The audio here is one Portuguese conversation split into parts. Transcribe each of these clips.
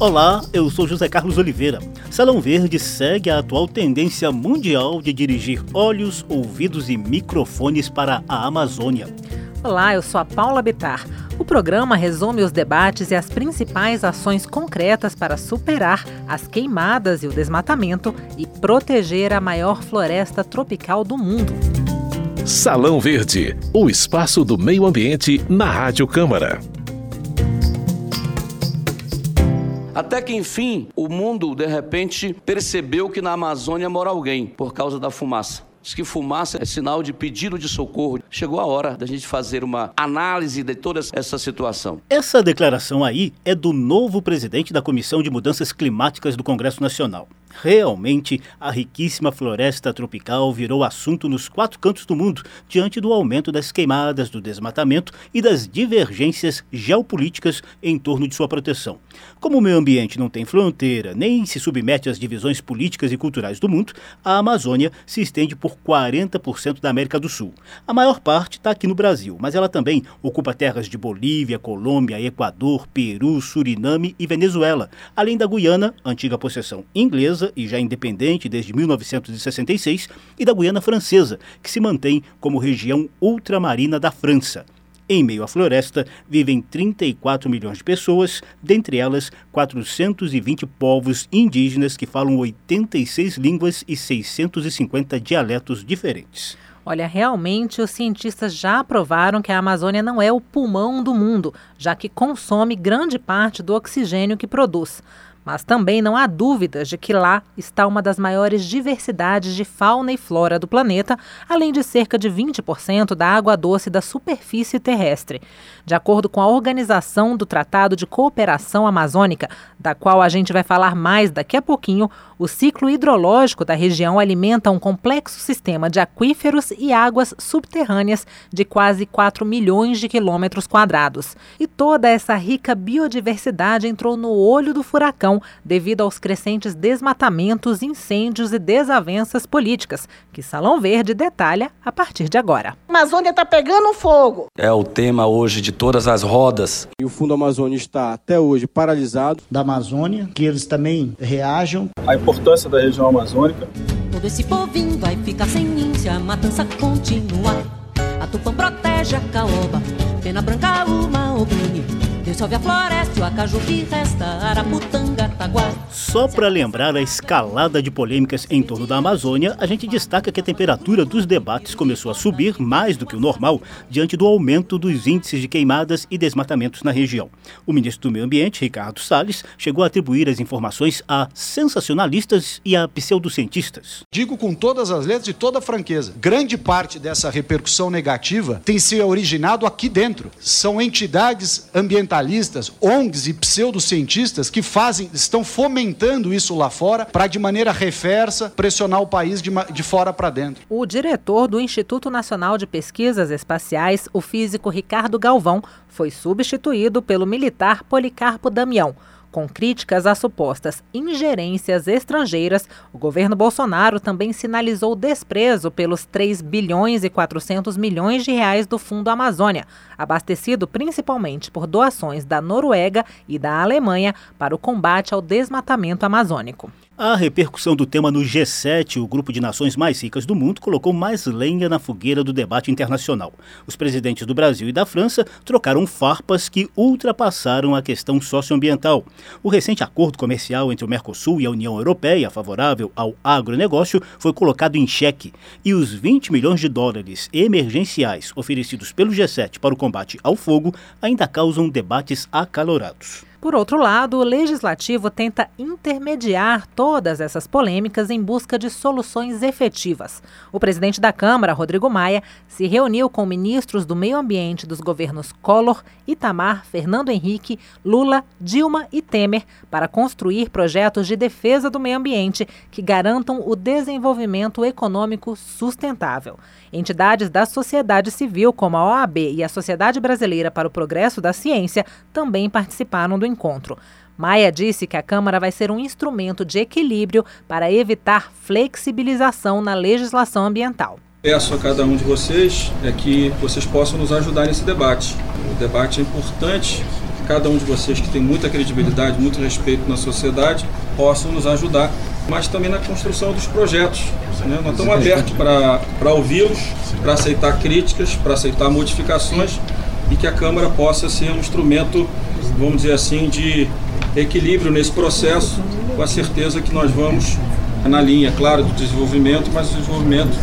Olá, eu sou José Carlos Oliveira. Salão Verde segue a atual tendência mundial de dirigir olhos, ouvidos e microfones para a Amazônia. Olá, eu sou a Paula Bitar. O programa resume os debates e as principais ações concretas para superar as queimadas e o desmatamento e proteger a maior floresta tropical do mundo. Salão Verde, o espaço do meio ambiente na Rádio Câmara. Até que enfim, o mundo de repente percebeu que na Amazônia mora alguém por causa da fumaça. Diz que fumaça é sinal de pedido de socorro. Chegou a hora da gente fazer uma análise de toda essa situação. Essa declaração aí é do novo presidente da Comissão de Mudanças Climáticas do Congresso Nacional. Realmente, a riquíssima floresta tropical virou assunto nos quatro cantos do mundo, diante do aumento das queimadas, do desmatamento e das divergências geopolíticas em torno de sua proteção. Como o meio ambiente não tem fronteira, nem se submete às divisões políticas e culturais do mundo, a Amazônia se estende por 40% da América do Sul. A maior parte está aqui no Brasil, mas ela também ocupa terras de Bolívia, Colômbia, Equador, Peru, Suriname e Venezuela, além da Guiana, antiga possessão inglesa e já independente desde 1966, e da Guiana Francesa, que se mantém como região ultramarina da França. Em meio à floresta vivem 34 milhões de pessoas, dentre elas 420 povos indígenas que falam 86 línguas e 650 dialetos diferentes. Olha, realmente os cientistas já provaram que a Amazônia não é o pulmão do mundo, já que consome grande parte do oxigênio que produz. Mas também não há dúvidas de que lá está uma das maiores diversidades de fauna e flora do planeta, além de cerca de 20% da água doce da superfície terrestre. De acordo com a Organização do Tratado de Cooperação Amazônica, da qual a gente vai falar mais daqui a pouquinho, o ciclo hidrológico da região alimenta um complexo sistema de aquíferos e águas subterrâneas de quase 4 milhões de quilômetros quadrados. E toda essa rica biodiversidade entrou no olho do furacão devido aos crescentes desmatamentos, incêndios e desavenças políticas, que Salão Verde detalha a partir de agora. A Amazônia está pegando fogo. É o tema hoje de todas as rodas. E o Fundo Amazônia está até hoje paralisado. Da Amazônia, que eles também reajam. A importância da região amazônica. Todo esse povinho vai ficar sem se a matança continuar. A Tupã protege a caoba, pena branca uma oprime. Dissolve a floresta, o acaju que resta, araputanga, taguá. Só para lembrar a escalada de polêmicas em torno da Amazônia, a gente destaca que a temperatura dos debates começou a subir mais do que o normal diante do aumento dos índices de queimadas e desmatamentos na região. O ministro do Meio Ambiente, Ricardo Salles, chegou a atribuir as informações a sensacionalistas e a pseudocientistas. Digo com todas as letras e toda a franqueza, grande parte dessa repercussão negativa tem se originado aqui dentro. São entidades ambientalistas, ONGs e pseudocientistas que fazem, estão fomentando isso lá fora para, de maneira reversa, pressionar o país de, de fora para dentro. O diretor do Instituto Nacional de Pesquisas Espaciais, o físico Ricardo Galvão, foi substituído pelo militar Policarpo Damião. Com críticas às supostas ingerências estrangeiras, o governo Bolsonaro também sinalizou desprezo pelos 3 bilhões e 400 milhões de reais do Fundo Amazônia, abastecido principalmente por doações da Noruega e da Alemanha para o combate ao desmatamento amazônico. A repercussão do tema no G7, o grupo de nações mais ricas do mundo, colocou mais lenha na fogueira do debate internacional. Os presidentes do Brasil e da França trocaram farpas que ultrapassaram a questão socioambiental. O recente acordo comercial entre o Mercosul e a União Europeia, favorável ao agronegócio, foi colocado em xeque. E os 20 milhões de dólares emergenciais oferecidos pelo G7 para o combate ao fogo ainda causam debates acalorados. Por outro lado, o legislativo tenta intermediar todas essas polêmicas em busca de soluções efetivas. O presidente da Câmara, Rodrigo Maia, se reuniu com ministros do Meio Ambiente dos governos Collor, Itamar, Fernando Henrique, Lula, Dilma e Temer para construir projetos de defesa do meio ambiente que garantam o desenvolvimento econômico sustentável. Entidades da sociedade civil, como a OAB e a Sociedade Brasileira para o Progresso da Ciência, também participaram do encontro. Maia disse que a Câmara vai ser um instrumento de equilíbrio para evitar flexibilização na legislação ambiental. Peço a cada um de vocês é que vocês possam nos ajudar nesse debate. O debate é importante cada um de vocês que tem muita credibilidade, muito respeito na sociedade, possam nos ajudar, mas também na construção dos projetos. Né? Nós estamos abertos para ouvi-los, para aceitar críticas, para aceitar modificações e que a Câmara possa ser um instrumento, vamos dizer assim, de equilíbrio nesse processo, com a certeza que nós vamos na linha, claro, do desenvolvimento, mas o desenvolvimento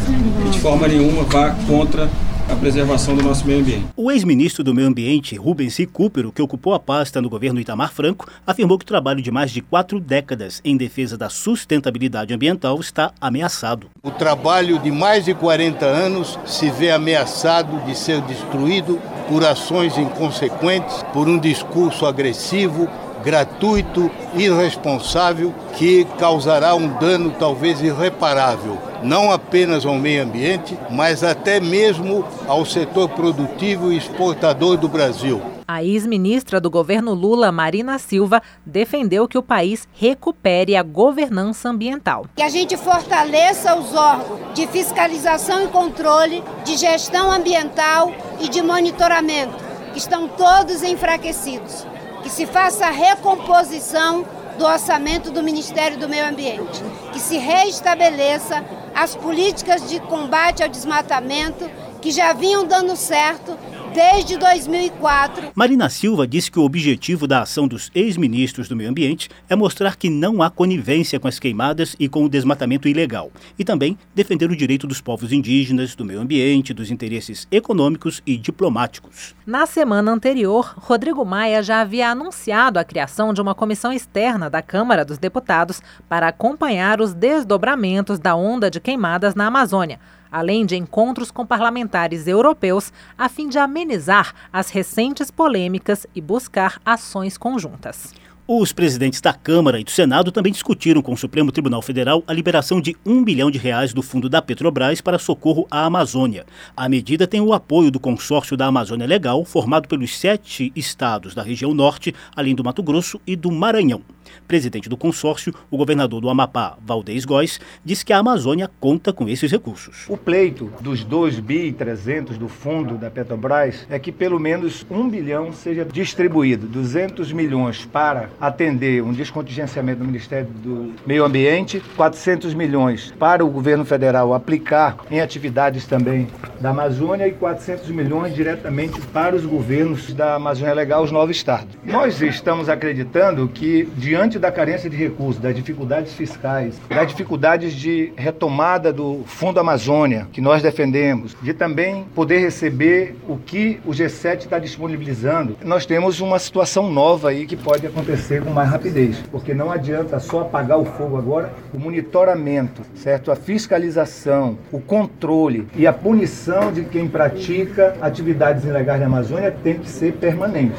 de forma nenhuma vá contra a preservação do nosso meio ambiente. O ex-ministro do Meio Ambiente, Rubens C. Cooper, que ocupou a pasta no governo Itamar Franco, afirmou que o trabalho de mais de quatro décadas em defesa da sustentabilidade ambiental está ameaçado. O trabalho de mais de 40 anos se vê ameaçado de ser destruído por ações inconsequentes, por um discurso agressivo, gratuito, irresponsável, que causará um dano talvez irreparável, não apenas ao meio ambiente, mas até mesmo ao setor produtivo e exportador do Brasil. A ex-ministra do governo Lula, Marina Silva, defendeu que o país recupere a governança ambiental. Que a gente fortaleça os órgãos de fiscalização e controle, de gestão ambiental e de monitoramento, que estão todos enfraquecidos que se faça a recomposição do orçamento do Ministério do Meio Ambiente, que se reestabeleça as políticas de combate ao desmatamento que já vinham dando certo desde 2004. Marina Silva disse que o objetivo da ação dos ex-ministros do Meio Ambiente é mostrar que não há conivência com as queimadas e com o desmatamento ilegal, e também defender o direito dos povos indígenas, do meio ambiente, dos interesses econômicos e diplomáticos. Na semana anterior, Rodrigo Maia já havia anunciado a criação de uma comissão externa da Câmara dos Deputados para acompanhar os desdobramentos da onda de queimadas na Amazônia além de encontros com parlamentares europeus, a fim de amenizar as recentes polêmicas e buscar ações conjuntas. Os presidentes da Câmara e do Senado também discutiram com o Supremo Tribunal Federal a liberação de um bilhão de reais do fundo da Petrobras para socorro à Amazônia. A medida tem o apoio do consórcio da Amazônia Legal, formado pelos sete estados da região norte, além do Mato Grosso e do Maranhão. Presidente do consórcio, o governador do Amapá, Valdez Góes, diz que a Amazônia conta com esses recursos. O pleito dos 2 bi 300 do fundo da Petrobras é que pelo menos um bilhão seja distribuído, 200 milhões para atender um descontingenciamento do Ministério do Meio Ambiente, 400 milhões para o governo federal aplicar em atividades também da Amazônia e 400 milhões diretamente para os governos da Amazônia Legal, os nove estados. Nós estamos acreditando que diante da carência de recursos, das dificuldades fiscais, das dificuldades de retomada do Fundo Amazônia, que nós defendemos, de também poder receber o que o G7 está disponibilizando, nós temos uma situação nova aí que pode acontecer com mais rapidez, porque não adianta só apagar o fogo agora, o monitoramento, certo? A fiscalização, o controle e a punição de quem pratica atividades ilegais na Amazônia tem que ser permanente.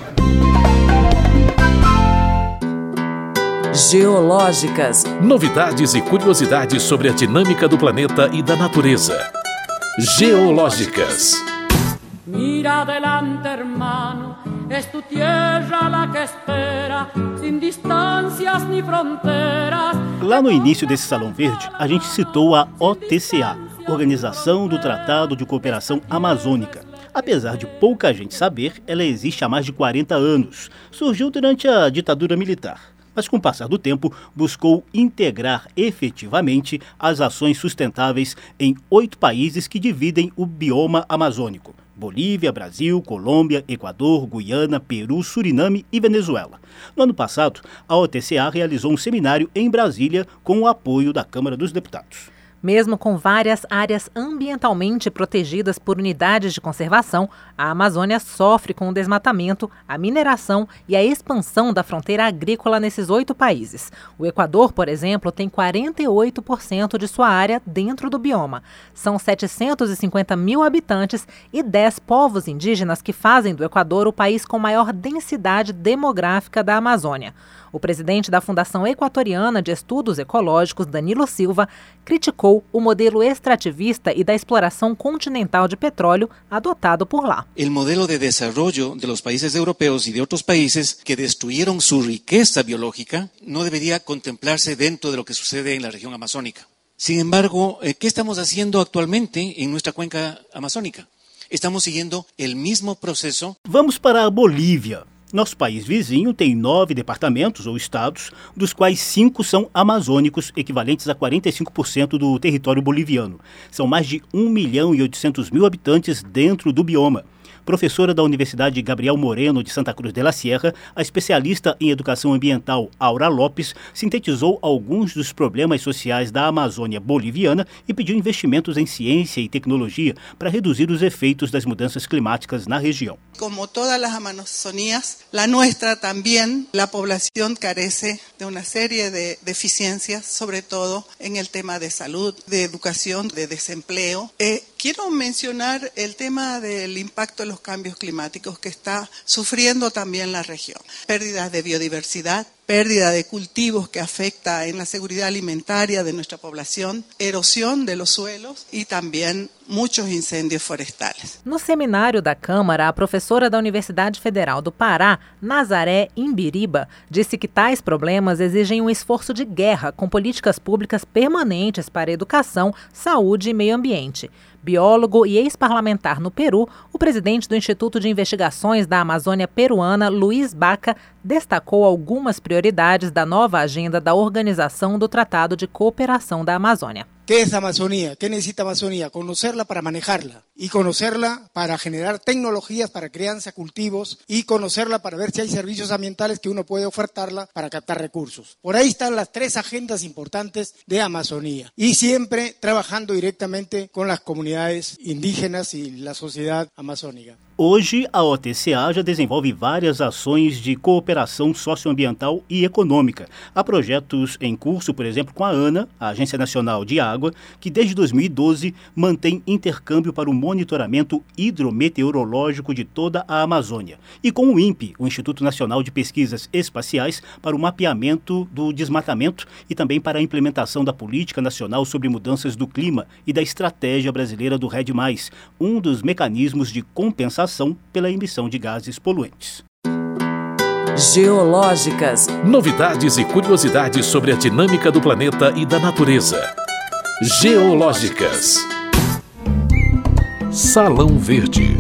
Geológicas. Novidades e curiosidades sobre a dinâmica do planeta e da natureza. Geológicas. Mira adelante, hermano. Es tu tierra la que espera, sin distancias ni fronteras. Lá no início desse Salão Verde, a gente citou a OTCA, Organização do Tratado de Cooperação Amazônica. Apesar de pouca gente saber, ela existe há mais de 40 anos. Surgiu durante a ditadura militar mas com o passar do tempo buscou integrar efetivamente as ações sustentáveis em oito países que dividem o bioma amazônico. Bolívia, Brasil, Colômbia, Equador, Guiana, Peru, Suriname e Venezuela. No ano passado, a OTCA realizou um seminário em Brasília com o apoio da Câmara dos Deputados. Mesmo com várias áreas ambientalmente protegidas por unidades de conservação, a Amazônia sofre com o desmatamento, a mineração e a expansão da fronteira agrícola nesses oito países. O Equador, por exemplo, tem 48% de sua área dentro do bioma. São 750 mil habitantes e 10 povos indígenas que fazem do Equador o país com maior densidade demográfica da Amazônia. O presidente da Fundação Equatoriana de Estudos Ecológicos, Danilo Silva, criticou o modelo extrativista e da exploração continental de petróleo adotado por lá. O modelo de desenvolvimento de los países europeus e de outros países que destruíram sua riqueza biológica não deveria contemplarse dentro de lo que sucede na região amazônica. Sin embargo, eh, ¿qué estamos haciendo actualmente en nuestra cuenca amazónica? Estamos siguiendo el mismo proceso. Vamos para a Bolívia. Nosso país vizinho tem nove departamentos ou estados, dos quais cinco são amazônicos, equivalentes a 45% do território boliviano. São mais de 1 milhão e 800 mil habitantes dentro do bioma professora da Universidade Gabriel Moreno de Santa Cruz de la Sierra, a especialista em educação ambiental Aura Lopes sintetizou alguns dos problemas sociais da Amazônia boliviana e pediu investimentos em ciência e tecnologia para reduzir os efeitos das mudanças climáticas na região. Como todas as Amazonías, a nossa também, a população carece de uma série de deficiências, sobretudo em el tema de saúde, de educação, de desempleo. Eh, quiero mencionar el tema del impacto de los cambios climáticos que está sufriendo también la región. Pérdidas de biodiversidad, pérdida de cultivos que afecta en la seguridad alimentaria de nuestra población, erosión de los suelos y también muchos incendios forestales. No seminário da Câmara, a professora da Universidade Federal do Pará, Nazaré Imbiriba, disse que tais problemas exigem um esforço de guerra com políticas públicas permanentes para educação, saúde e meio ambiente. Biólogo e ex-parlamentar no Peru, o presidente do Instituto de Investigações da Amazônia Peruana, Luiz Baca, destacou algumas prioridades da nova agenda da Organização do Tratado de Cooperação da Amazônia. ¿Qué es la Amazonía? ¿Qué necesita Amazonía? Conocerla para manejarla y conocerla para generar tecnologías para crianza, cultivos y conocerla para ver si hay servicios ambientales que uno puede ofertarla para captar recursos. Por ahí están las tres agendas importantes de Amazonía y siempre trabajando directamente con las comunidades indígenas y la sociedad amazónica. Hoje, a OTCA já desenvolve várias ações de cooperação socioambiental e econômica. Há projetos em curso, por exemplo, com a ANA, a Agência Nacional de Água, que desde 2012 mantém intercâmbio para o monitoramento hidrometeorológico de toda a Amazônia, e com o INPE, o Instituto Nacional de Pesquisas Espaciais, para o mapeamento do desmatamento e também para a implementação da Política Nacional sobre Mudanças do Clima e da Estratégia Brasileira do RED+, um dos mecanismos de compensação pela emissão de gases poluentes. Geológicas. Novidades e curiosidades sobre a dinâmica do planeta e da natureza. Geológicas. Salão Verde.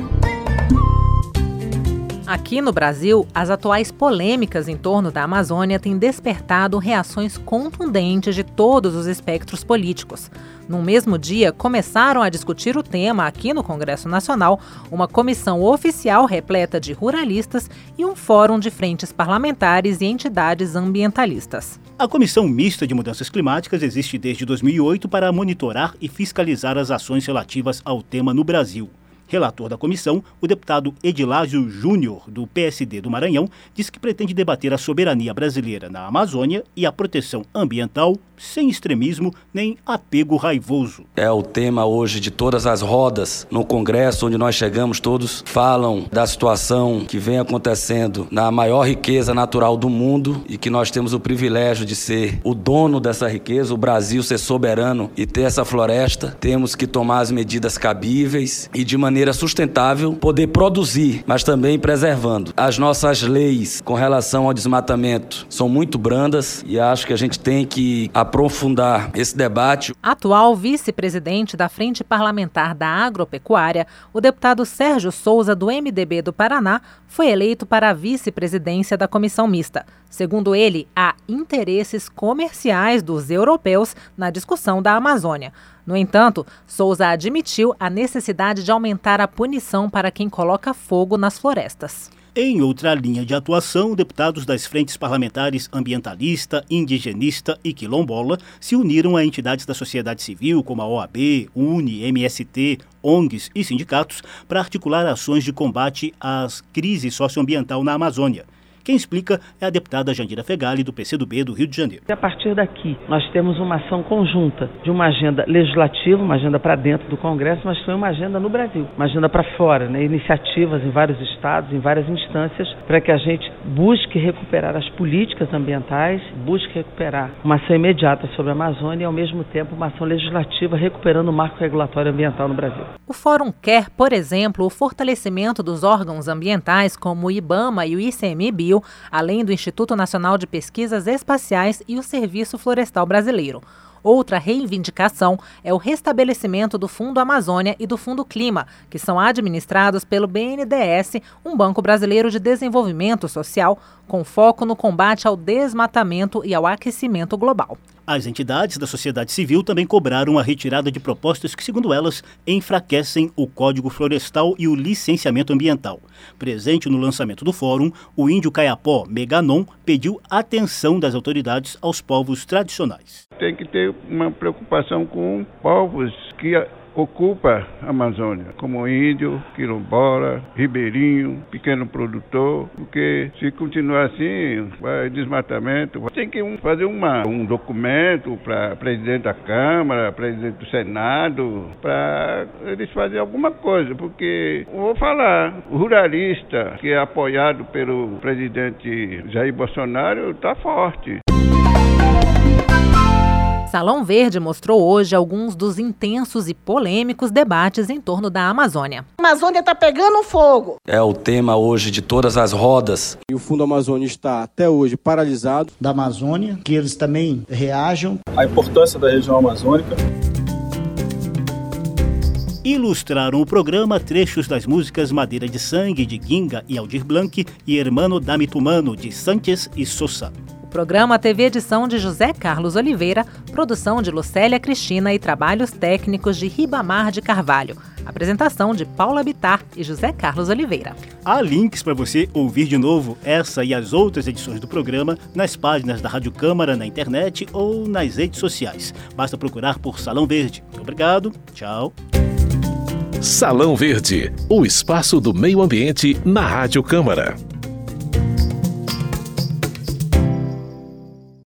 Aqui no Brasil, as atuais polêmicas em torno da Amazônia têm despertado reações contundentes de todos os espectros políticos. No mesmo dia, começaram a discutir o tema aqui no Congresso Nacional uma comissão oficial repleta de ruralistas e um fórum de frentes parlamentares e entidades ambientalistas. A Comissão Mista de Mudanças Climáticas existe desde 2008 para monitorar e fiscalizar as ações relativas ao tema no Brasil. Relator da comissão, o deputado Edilásio Júnior, do PSD do Maranhão, disse que pretende debater a soberania brasileira na Amazônia e a proteção ambiental sem extremismo nem apego raivoso. É o tema hoje de todas as rodas no Congresso, onde nós chegamos, todos falam da situação que vem acontecendo na maior riqueza natural do mundo e que nós temos o privilégio de ser o dono dessa riqueza, o Brasil ser soberano e ter essa floresta. Temos que tomar as medidas cabíveis e de maneira sustentável, poder produzir, mas também preservando. As nossas leis com relação ao desmatamento são muito brandas e acho que a gente tem que aprofundar esse debate. Atual vice-presidente da Frente Parlamentar da Agropecuária, o deputado Sérgio Souza, do MDB do Paraná, foi eleito para a vice-presidência da comissão mista. Segundo ele, há interesses comerciais dos europeus na discussão da Amazônia. No entanto, Souza admitiu a necessidade de aumentar a punição para quem coloca fogo nas florestas. Em outra linha de atuação, deputados das frentes parlamentares ambientalista, indigenista e quilombola se uniram a entidades da sociedade civil como a OAB, UNE, MST, ONGs e sindicatos para articular ações de combate às crises socioambiental na Amazônia. Quem explica é a deputada Jandira Fegali, do PCdoB do Rio de Janeiro. A partir daqui, nós temos uma ação conjunta de uma agenda legislativa, uma agenda para dentro do Congresso, mas foi uma agenda no Brasil, uma agenda para fora, né? iniciativas em vários estados, em várias instâncias, para que a gente busque recuperar as políticas ambientais, busque recuperar uma ação imediata sobre a Amazônia e, ao mesmo tempo, uma ação legislativa recuperando o marco regulatório ambiental no Brasil. O Fórum quer, por exemplo, o fortalecimento dos órgãos ambientais como o IBAMA e o ICMBio além do Instituto Nacional de Pesquisas Espaciais e o Serviço Florestal Brasileiro. Outra reivindicação é o restabelecimento do Fundo Amazônia e do Fundo Clima, que são administrados pelo BNDES, um banco brasileiro de desenvolvimento social, com foco no combate ao desmatamento e ao aquecimento global. As entidades da sociedade civil também cobraram a retirada de propostas que, segundo elas, enfraquecem o Código Florestal e o licenciamento ambiental. Presente no lançamento do fórum, o índio caiapó Meganon pediu atenção das autoridades aos povos tradicionais. Tem que ter uma preocupação com povos que ocupa a Amazônia, como índio, quilombola, ribeirinho, pequeno produtor, porque se continuar assim, vai desmatamento. Tem que fazer uma, um documento para presidente da Câmara, presidente do Senado, para eles fazerem alguma coisa, porque vou falar, o ruralista que é apoiado pelo presidente Jair Bolsonaro está forte. Salão Verde mostrou hoje alguns dos intensos e polêmicos debates em torno da Amazônia. A Amazônia está pegando fogo. É o tema hoje de todas as rodas. E o Fundo Amazônia está até hoje paralisado. Da Amazônia, que eles também reajam. A importância da região amazônica. Ilustraram o programa trechos das músicas Madeira de Sangue, de Ginga e Aldir Blanc e Hermano Damitumano, de Sanches e Sosa. O programa teve edição de José Carlos Oliveira, produção de Lucélia Cristina e trabalhos técnicos de Ribamar de Carvalho. Apresentação de Paula Bitar e José Carlos Oliveira. Há links para você ouvir de novo essa e as outras edições do programa nas páginas da Rádio Câmara na internet ou nas redes sociais. Basta procurar por Salão Verde. Obrigado, tchau. Salão Verde, o espaço do meio ambiente na Rádio Câmara.